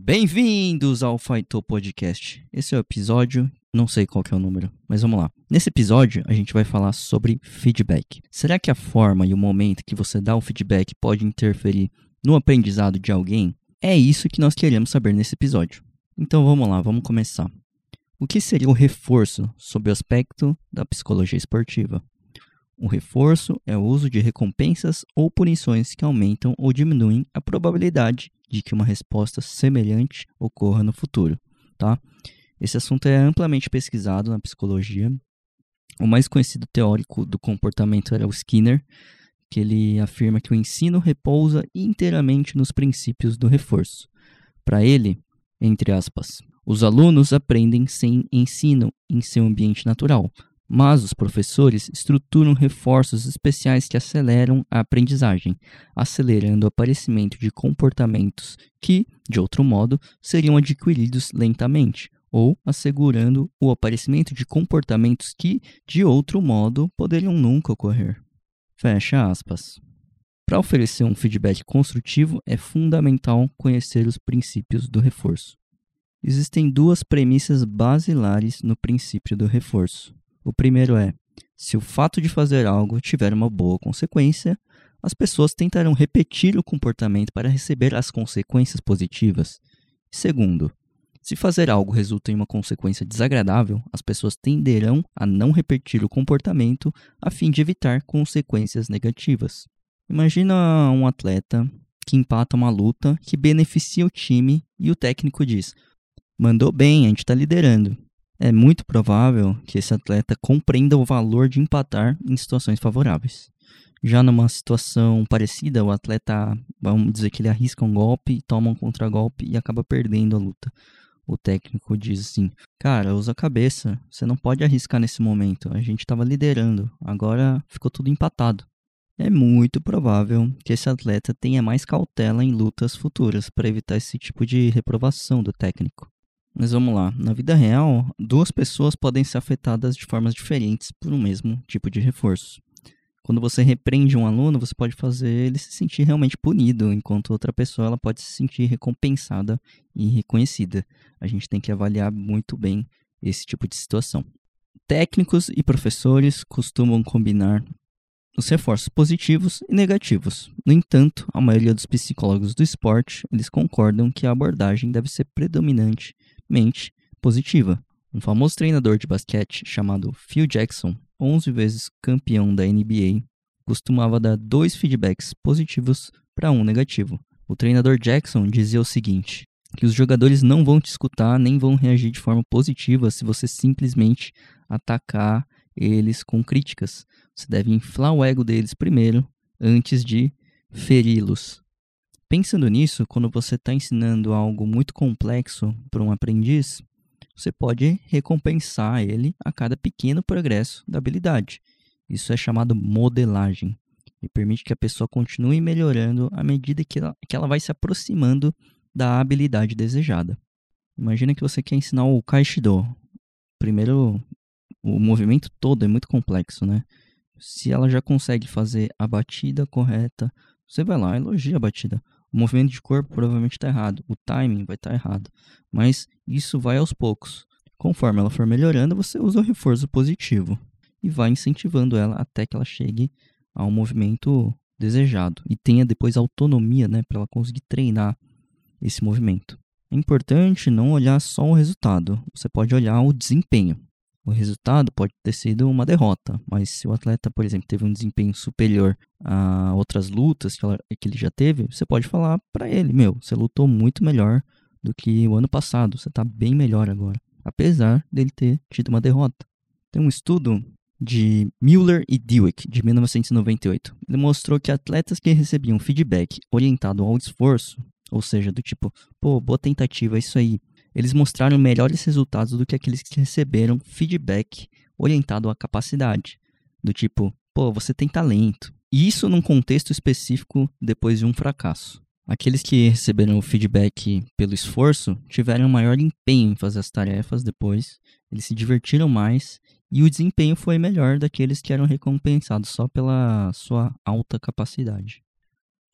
Bem-vindos ao Faitou Podcast. Esse é o episódio, não sei qual é o número, mas vamos lá. Nesse episódio, a gente vai falar sobre feedback. Será que a forma e o momento que você dá o feedback pode interferir no aprendizado de alguém? É isso que nós queremos saber nesse episódio. Então vamos lá, vamos começar. O que seria o reforço sob o aspecto da psicologia esportiva? O reforço é o uso de recompensas ou punições que aumentam ou diminuem a probabilidade de que uma resposta semelhante ocorra no futuro, tá? Esse assunto é amplamente pesquisado na psicologia. O mais conhecido teórico do comportamento era o Skinner, que ele afirma que o ensino repousa inteiramente nos princípios do reforço. Para ele, entre aspas, os alunos aprendem sem ensino em seu ambiente natural, mas os professores estruturam reforços especiais que aceleram a aprendizagem, acelerando o aparecimento de comportamentos que, de outro modo, seriam adquiridos lentamente, ou assegurando o aparecimento de comportamentos que, de outro modo, poderiam nunca ocorrer. Fecha aspas. Para oferecer um feedback construtivo, é fundamental conhecer os princípios do reforço. Existem duas premissas basilares no princípio do reforço. O primeiro é: se o fato de fazer algo tiver uma boa consequência, as pessoas tentarão repetir o comportamento para receber as consequências positivas. Segundo, se fazer algo resulta em uma consequência desagradável, as pessoas tenderão a não repetir o comportamento a fim de evitar consequências negativas. Imagina um atleta que empata uma luta que beneficia o time e o técnico diz: Mandou bem, a gente está liderando é muito provável que esse atleta compreenda o valor de empatar em situações favoráveis. Já numa situação parecida, o atleta, vamos dizer que ele arrisca um golpe, toma um contragolpe e acaba perdendo a luta. O técnico diz assim: Cara, usa a cabeça, você não pode arriscar nesse momento. A gente estava liderando, agora ficou tudo empatado. É muito provável que esse atleta tenha mais cautela em lutas futuras para evitar esse tipo de reprovação do técnico. Mas vamos lá. Na vida real, duas pessoas podem ser afetadas de formas diferentes por um mesmo tipo de reforço. Quando você repreende um aluno, você pode fazer ele se sentir realmente punido, enquanto outra pessoa ela pode se sentir recompensada e reconhecida. A gente tem que avaliar muito bem esse tipo de situação. Técnicos e professores costumam combinar os reforços positivos e negativos. No entanto, a maioria dos psicólogos do esporte, eles concordam que a abordagem deve ser predominante mente positiva. Um famoso treinador de basquete chamado Phil Jackson, 11 vezes campeão da NBA, costumava dar dois feedbacks positivos para um negativo. O treinador Jackson dizia o seguinte: que os jogadores não vão te escutar nem vão reagir de forma positiva se você simplesmente atacar eles com críticas. Você deve inflar o ego deles primeiro, antes de feri-los. Pensando nisso, quando você está ensinando algo muito complexo para um aprendiz, você pode recompensar ele a cada pequeno progresso da habilidade. Isso é chamado modelagem e permite que a pessoa continue melhorando à medida que ela, que ela vai se aproximando da habilidade desejada. Imagina que você quer ensinar o Kaishido. Primeiro, o movimento todo é muito complexo, né? Se ela já consegue fazer a batida correta, você vai lá, elogia a batida. O movimento de corpo provavelmente está errado, o timing vai estar tá errado, mas isso vai aos poucos. Conforme ela for melhorando, você usa o reforço positivo e vai incentivando ela até que ela chegue ao movimento desejado e tenha depois autonomia né, para ela conseguir treinar esse movimento. É importante não olhar só o resultado, você pode olhar o desempenho o resultado pode ter sido uma derrota, mas se o atleta, por exemplo, teve um desempenho superior a outras lutas que, ele já teve, você pode falar para ele: Meu, você lutou muito melhor do que o ano passado, você está bem melhor agora, apesar dele ter tido uma derrota. Tem um estudo de Mueller e Dewick, de 1998. Ele mostrou que atletas que recebiam feedback orientado ao esforço, ou seja, do tipo, pô, boa tentativa, é isso aí, eles mostraram melhores resultados do que aqueles que receberam feedback orientado à capacidade, do tipo, pô, você tem talento. E isso num contexto específico depois de um fracasso. Aqueles que receberam o feedback pelo esforço tiveram maior empenho em fazer as tarefas depois, eles se divertiram mais e o desempenho foi melhor daqueles que eram recompensados só pela sua alta capacidade.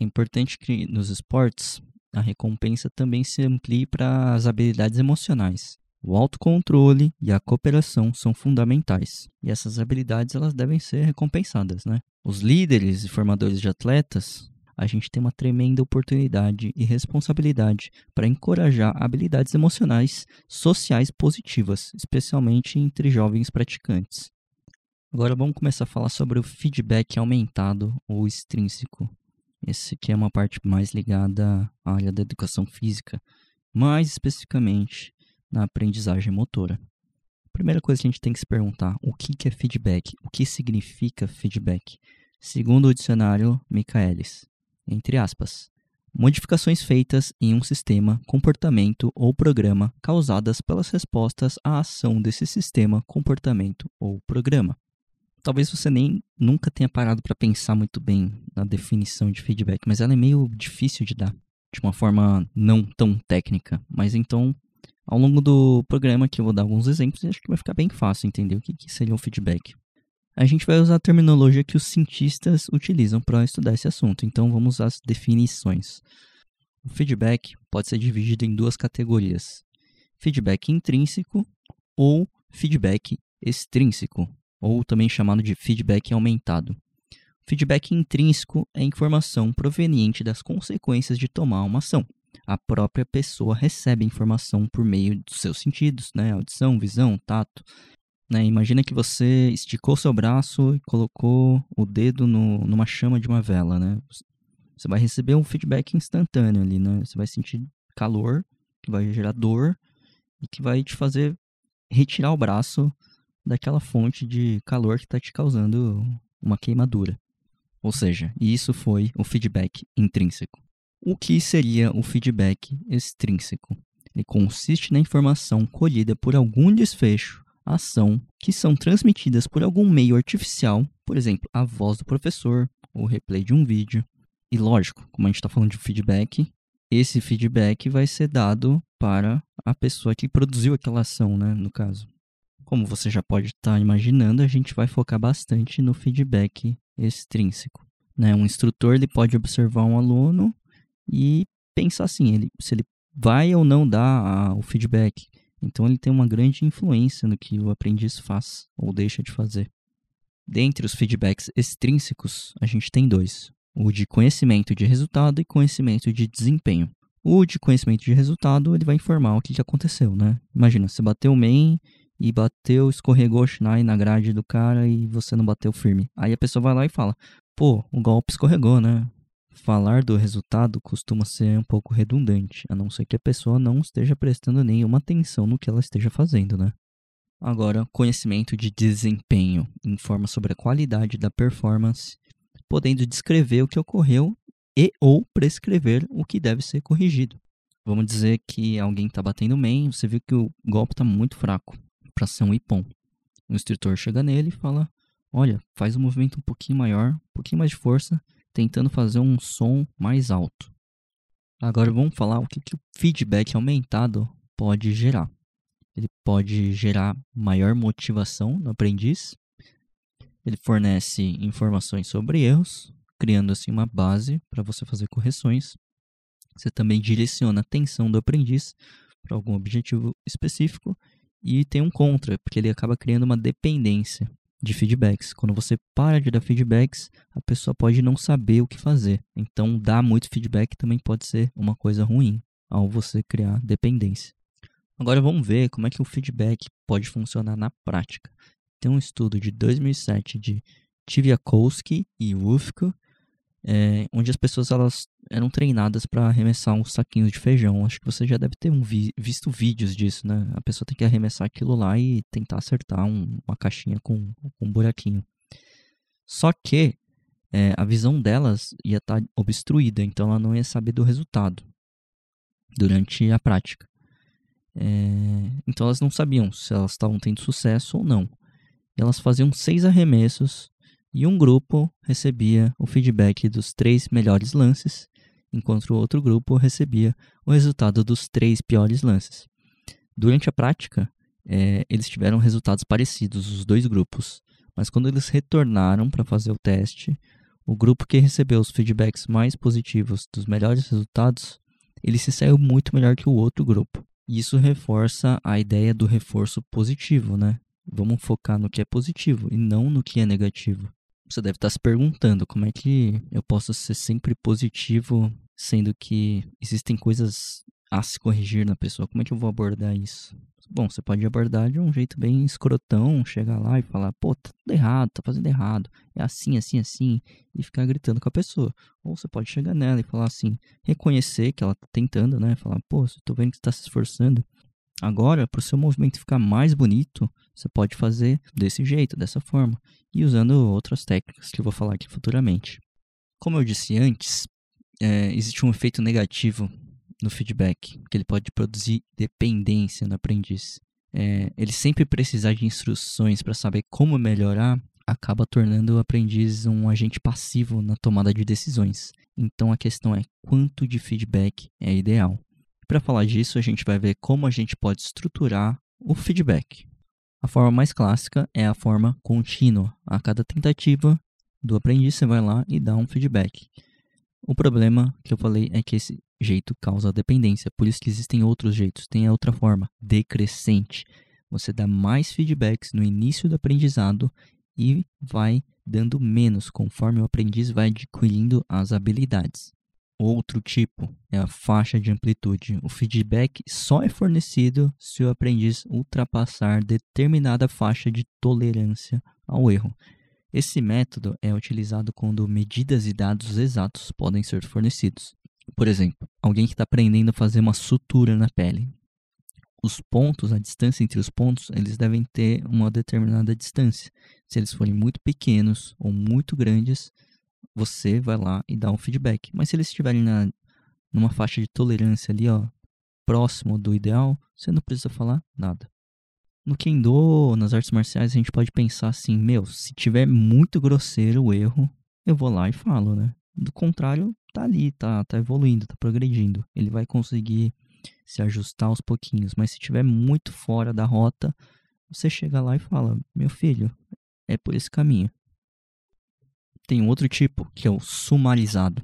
É importante que nos esportes a recompensa também se amplie para as habilidades emocionais. O autocontrole e a cooperação são fundamentais, e essas habilidades elas devem ser recompensadas, né? Os líderes e formadores de atletas, a gente tem uma tremenda oportunidade e responsabilidade para encorajar habilidades emocionais sociais positivas, especialmente entre jovens praticantes. Agora vamos começar a falar sobre o feedback aumentado ou extrínseco. Esse aqui é uma parte mais ligada à área da educação física, mais especificamente na aprendizagem motora. Primeira coisa que a gente tem que se perguntar, o que é feedback? O que significa feedback? Segundo o dicionário Michaelis, entre aspas, modificações feitas em um sistema, comportamento ou programa causadas pelas respostas à ação desse sistema, comportamento ou programa talvez você nem nunca tenha parado para pensar muito bem na definição de feedback, mas ela é meio difícil de dar de uma forma não tão técnica. Mas então, ao longo do programa que eu vou dar alguns exemplos, acho que vai ficar bem fácil entender o que, que seria um feedback. A gente vai usar a terminologia que os cientistas utilizam para estudar esse assunto, então vamos às definições. O feedback pode ser dividido em duas categorias: feedback intrínseco ou feedback extrínseco ou também chamado de feedback aumentado. Feedback intrínseco é informação proveniente das consequências de tomar uma ação. A própria pessoa recebe informação por meio dos seus sentidos, né? audição, visão, tato. Né? Imagina que você esticou seu braço e colocou o dedo no, numa chama de uma vela. Né? Você vai receber um feedback instantâneo ali. Né? Você vai sentir calor, que vai gerar dor e que vai te fazer retirar o braço daquela fonte de calor que está te causando uma queimadura. Ou seja, isso foi o feedback intrínseco. O que seria o feedback extrínseco? Ele consiste na informação colhida por algum desfecho, ação, que são transmitidas por algum meio artificial, por exemplo, a voz do professor, o replay de um vídeo. E lógico, como a gente está falando de feedback, esse feedback vai ser dado para a pessoa que produziu aquela ação, né, no caso. Como você já pode estar tá imaginando, a gente vai focar bastante no feedback extrínseco. Né? Um instrutor ele pode observar um aluno e pensar assim, ele, se ele vai ou não dar a, o feedback. Então ele tem uma grande influência no que o aprendiz faz ou deixa de fazer. Dentre os feedbacks extrínsecos, a gente tem dois: o de conhecimento de resultado e conhecimento de desempenho. O de conhecimento de resultado, ele vai informar o que aconteceu, né? Imagina, você bateu o main e bateu, escorregou o Shinai na grade do cara e você não bateu firme. Aí a pessoa vai lá e fala: pô, o golpe escorregou, né? Falar do resultado costuma ser um pouco redundante, a não ser que a pessoa não esteja prestando nenhuma atenção no que ela esteja fazendo, né? Agora, conhecimento de desempenho informa sobre a qualidade da performance, podendo descrever o que ocorreu e ou prescrever o que deve ser corrigido. Vamos dizer que alguém está batendo main, você viu que o golpe está muito fraco para ser um ipom. O instrutor chega nele e fala: Olha, faz um movimento um pouquinho maior, um pouquinho mais de força, tentando fazer um som mais alto. Agora vamos falar o que, que o feedback aumentado pode gerar. Ele pode gerar maior motivação no aprendiz. Ele fornece informações sobre erros, criando assim uma base para você fazer correções. Você também direciona a atenção do aprendiz para algum objetivo específico e tem um contra, porque ele acaba criando uma dependência de feedbacks. Quando você para de dar feedbacks, a pessoa pode não saber o que fazer. Então, dar muito feedback também pode ser uma coisa ruim ao você criar dependência. Agora vamos ver como é que o feedback pode funcionar na prática. Tem um estudo de 2007 de Tiviakowski e Ufko é, onde as pessoas elas eram treinadas para arremessar uns saquinhos de feijão. Acho que você já deve ter um vi visto vídeos disso, né? A pessoa tem que arremessar aquilo lá e tentar acertar um, uma caixinha com, com, um buraquinho. Só que é, a visão delas ia estar tá obstruída, então ela não ia saber do resultado durante a prática. É, então elas não sabiam se elas estavam tendo sucesso ou não. E elas faziam seis arremessos e um grupo recebia o feedback dos três melhores lances, enquanto o outro grupo recebia o resultado dos três piores lances. Durante a prática, é, eles tiveram resultados parecidos, os dois grupos, mas quando eles retornaram para fazer o teste, o grupo que recebeu os feedbacks mais positivos dos melhores resultados ele se saiu muito melhor que o outro grupo. E isso reforça a ideia do reforço positivo, né? Vamos focar no que é positivo e não no que é negativo. Você deve estar se perguntando como é que eu posso ser sempre positivo, sendo que existem coisas a se corrigir na pessoa. Como é que eu vou abordar isso? Bom, você pode abordar de um jeito bem escrotão, chegar lá e falar, pô, tá tudo errado, tá fazendo errado, é assim, assim, assim, e ficar gritando com a pessoa. Ou você pode chegar nela e falar assim, reconhecer que ela tá tentando, né? Falar, pô, tô vendo que você tá se esforçando. Agora, para o seu movimento ficar mais bonito, você pode fazer desse jeito, dessa forma, e usando outras técnicas que eu vou falar aqui futuramente. Como eu disse antes, é, existe um efeito negativo no feedback, que ele pode produzir dependência no aprendiz. É, ele sempre precisar de instruções para saber como melhorar, acaba tornando o aprendiz um agente passivo na tomada de decisões. Então a questão é quanto de feedback é ideal. Para falar disso, a gente vai ver como a gente pode estruturar o feedback. A forma mais clássica é a forma contínua. A cada tentativa do aprendiz, você vai lá e dá um feedback. O problema que eu falei é que esse jeito causa dependência, por isso que existem outros jeitos. Tem a outra forma, decrescente. Você dá mais feedbacks no início do aprendizado e vai dando menos conforme o aprendiz vai adquirindo as habilidades. Outro tipo é a faixa de amplitude. O feedback só é fornecido se o aprendiz ultrapassar determinada faixa de tolerância ao erro. Esse método é utilizado quando medidas e dados exatos podem ser fornecidos. Por exemplo, alguém que está aprendendo a fazer uma sutura na pele. Os pontos, a distância entre os pontos, eles devem ter uma determinada distância. Se eles forem muito pequenos ou muito grandes, você vai lá e dá um feedback. Mas se eles estiverem na, numa faixa de tolerância ali, ó, próximo do ideal, você não precisa falar nada. No Kendo, nas artes marciais, a gente pode pensar assim, meu, se tiver muito grosseiro o erro, eu vou lá e falo, né? Do contrário, tá ali, tá, tá evoluindo, tá progredindo. Ele vai conseguir se ajustar aos pouquinhos, mas se tiver muito fora da rota, você chega lá e fala: "Meu filho, é por esse caminho". Tem um outro tipo, que é o sumarizado.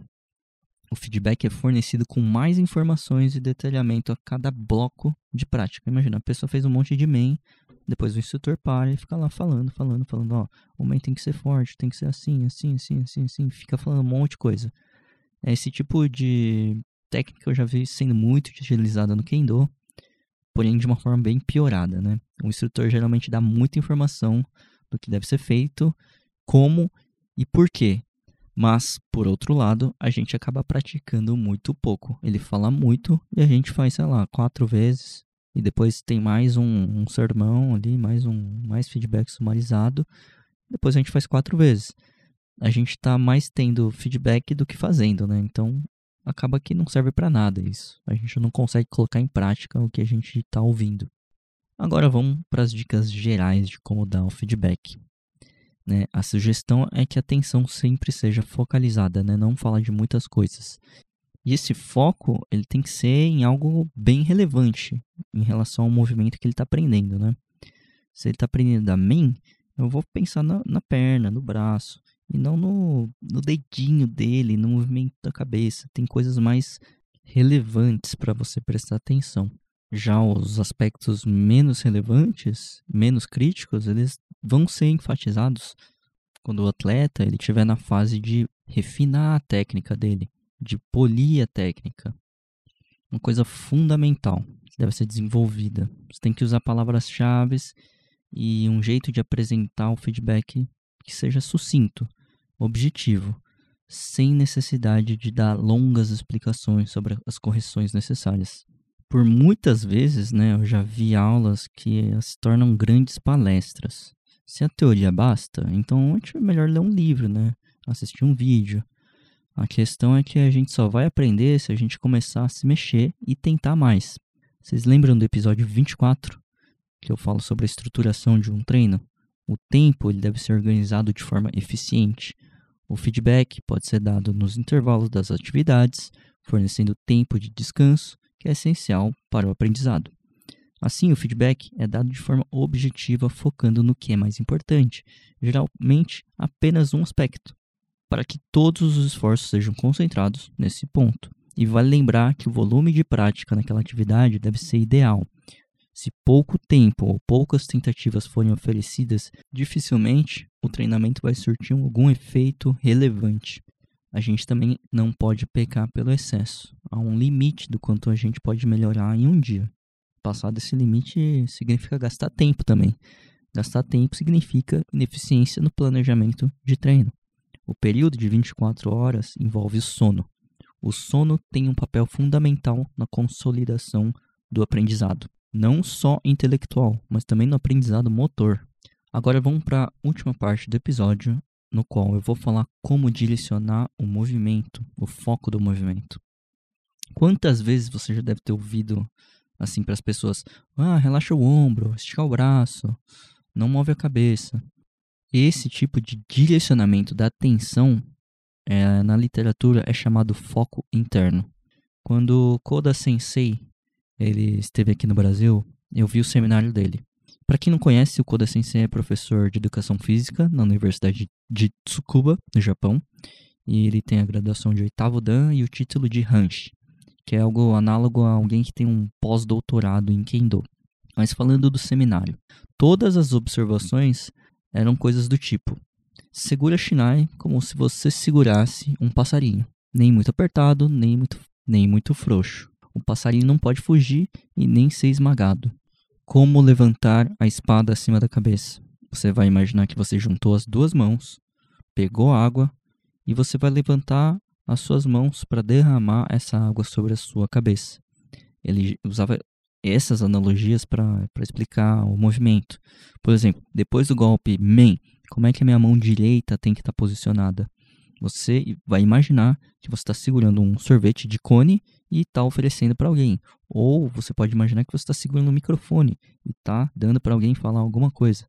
O feedback é fornecido com mais informações e detalhamento a cada bloco de prática. Imagina, a pessoa fez um monte de main, depois o instrutor para e fica lá falando, falando, falando, ó, o main tem que ser forte, tem que ser assim, assim, assim, assim, assim, fica falando um monte de coisa. Esse tipo de técnica eu já vi sendo muito utilizada no Kendo, porém de uma forma bem piorada, né? O instrutor geralmente dá muita informação do que deve ser feito, como e por quê. Mas, por outro lado, a gente acaba praticando muito pouco. Ele fala muito e a gente faz, sei lá, quatro vezes. E depois tem mais um, um sermão ali, mais um mais feedback sumarizado. Depois a gente faz quatro vezes. A gente está mais tendo feedback do que fazendo, né? Então acaba que não serve para nada isso. A gente não consegue colocar em prática o que a gente está ouvindo. Agora vamos para as dicas gerais de como dar o feedback. Né? A sugestão é que a atenção sempre seja focalizada, né? não falar de muitas coisas. E esse foco ele tem que ser em algo bem relevante em relação ao movimento que ele está aprendendo. Né? Se ele está aprendendo da main, eu vou pensar na, na, perna, no braço, e não no, no dedinho dele, no movimento da cabeça. Tem coisas mais relevantes para você prestar atenção. Já os aspectos menos relevantes, menos críticos, eles vão ser enfatizados quando o atleta ele estiver na fase de refinar a técnica dele, de polir a técnica. Uma coisa fundamental que deve ser desenvolvida. Você tem que usar palavras-chave e um jeito de apresentar o feedback que seja sucinto, objetivo, sem necessidade de dar longas explicações sobre as correções necessárias por muitas vezes, né, eu já vi aulas que se tornam grandes palestras. Se a teoria basta, então é melhor ler um livro, né? Assistir um vídeo. A questão é que a gente só vai aprender se a gente começar a se mexer e tentar mais. Vocês lembram do episódio 24, que eu falo sobre a estruturação de um treino? O tempo ele deve ser organizado de forma eficiente. O feedback pode ser dado nos intervalos das atividades, fornecendo tempo de descanso que é essencial para o aprendizado. Assim, o feedback é dado de forma objetiva, focando no que é mais importante, geralmente apenas um aspecto, para que todos os esforços sejam concentrados nesse ponto. E vale lembrar que o volume de prática naquela atividade deve ser ideal. Se pouco tempo ou poucas tentativas forem oferecidas, dificilmente o treinamento vai surtir algum efeito relevante. A gente também não pode pecar pelo excesso. Há um limite do quanto a gente pode melhorar em um dia. Passar desse limite significa gastar tempo também. Gastar tempo significa ineficiência no planejamento de treino. O período de 24 horas envolve sono. O sono tem um papel fundamental na consolidação do aprendizado, não só intelectual, mas também no aprendizado motor. Agora vamos para a última parte do episódio, no qual eu vou falar como direcionar o movimento, o foco do movimento. Quantas vezes você já deve ter ouvido assim para as pessoas: "Ah, relaxa o ombro, estica o braço, não move a cabeça". Esse tipo de direcionamento da atenção é, na literatura é chamado foco interno. Quando Koda Sensei ele esteve aqui no Brasil, eu vi o seminário dele. Para quem não conhece, o Koda Sensei é professor de educação física na Universidade de Tsukuba, no Japão, e ele tem a graduação de oitavo dan e o título de Hanshi, que é algo análogo a alguém que tem um pós-doutorado em Kendo. Mas falando do seminário, todas as observações eram coisas do tipo: segura Shinai como se você segurasse um passarinho, nem muito apertado, nem muito, nem muito frouxo. O passarinho não pode fugir e nem ser esmagado. Como levantar a espada acima da cabeça? Você vai imaginar que você juntou as duas mãos, pegou água e você vai levantar as suas mãos para derramar essa água sobre a sua cabeça. Ele usava essas analogias para explicar o movimento. Por exemplo, depois do golpe Men, como é que a minha mão direita tem que estar tá posicionada? Você vai imaginar que você está segurando um sorvete de cone e está oferecendo para alguém. Ou você pode imaginar que você está segurando um microfone e está dando para alguém falar alguma coisa.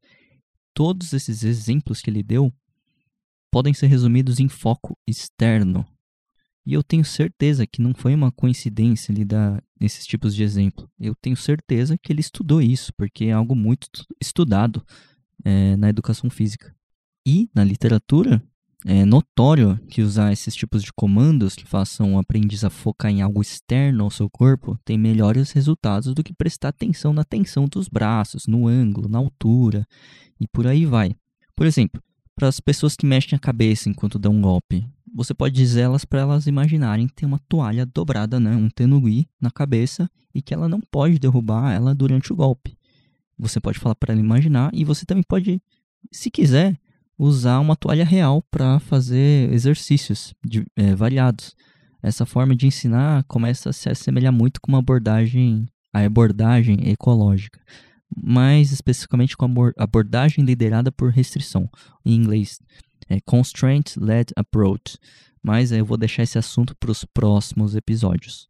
Todos esses exemplos que ele deu podem ser resumidos em foco externo. E eu tenho certeza que não foi uma coincidência ele dar esses tipos de exemplo. Eu tenho certeza que ele estudou isso, porque é algo muito estudado é, na educação física. E na literatura, é notório que usar esses tipos de comandos que façam o aprendiz a focar em algo externo ao seu corpo tem melhores resultados do que prestar atenção na tensão dos braços, no ângulo, na altura e por aí vai. Por exemplo, para as pessoas que mexem a cabeça enquanto dão um golpe, você pode dizer elas para elas imaginarem tem uma toalha dobrada, né, um tenugui na cabeça e que ela não pode derrubar ela durante o golpe. Você pode falar para ela imaginar e você também pode, se quiser, usar uma toalha real para fazer exercícios de, é, variados. Essa forma de ensinar começa a se assemelhar muito com uma abordagem, a abordagem ecológica, mais especificamente com a abordagem liderada por restrição, em inglês, é Constraint-Led Approach. Mas eu vou deixar esse assunto para os próximos episódios.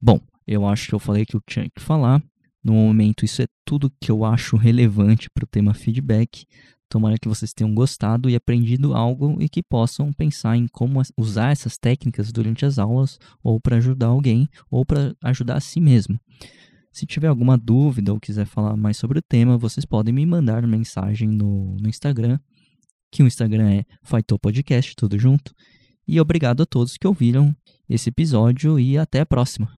Bom, eu acho que eu falei que eu tinha que falar. No momento, isso é tudo que eu acho relevante para o tema feedback. Tomara que vocês tenham gostado e aprendido algo e que possam pensar em como usar essas técnicas durante as aulas, ou para ajudar alguém, ou para ajudar a si mesmo. Se tiver alguma dúvida ou quiser falar mais sobre o tema, vocês podem me mandar mensagem no, no Instagram, que o Instagram é Podcast, tudo junto. E obrigado a todos que ouviram esse episódio e até a próxima.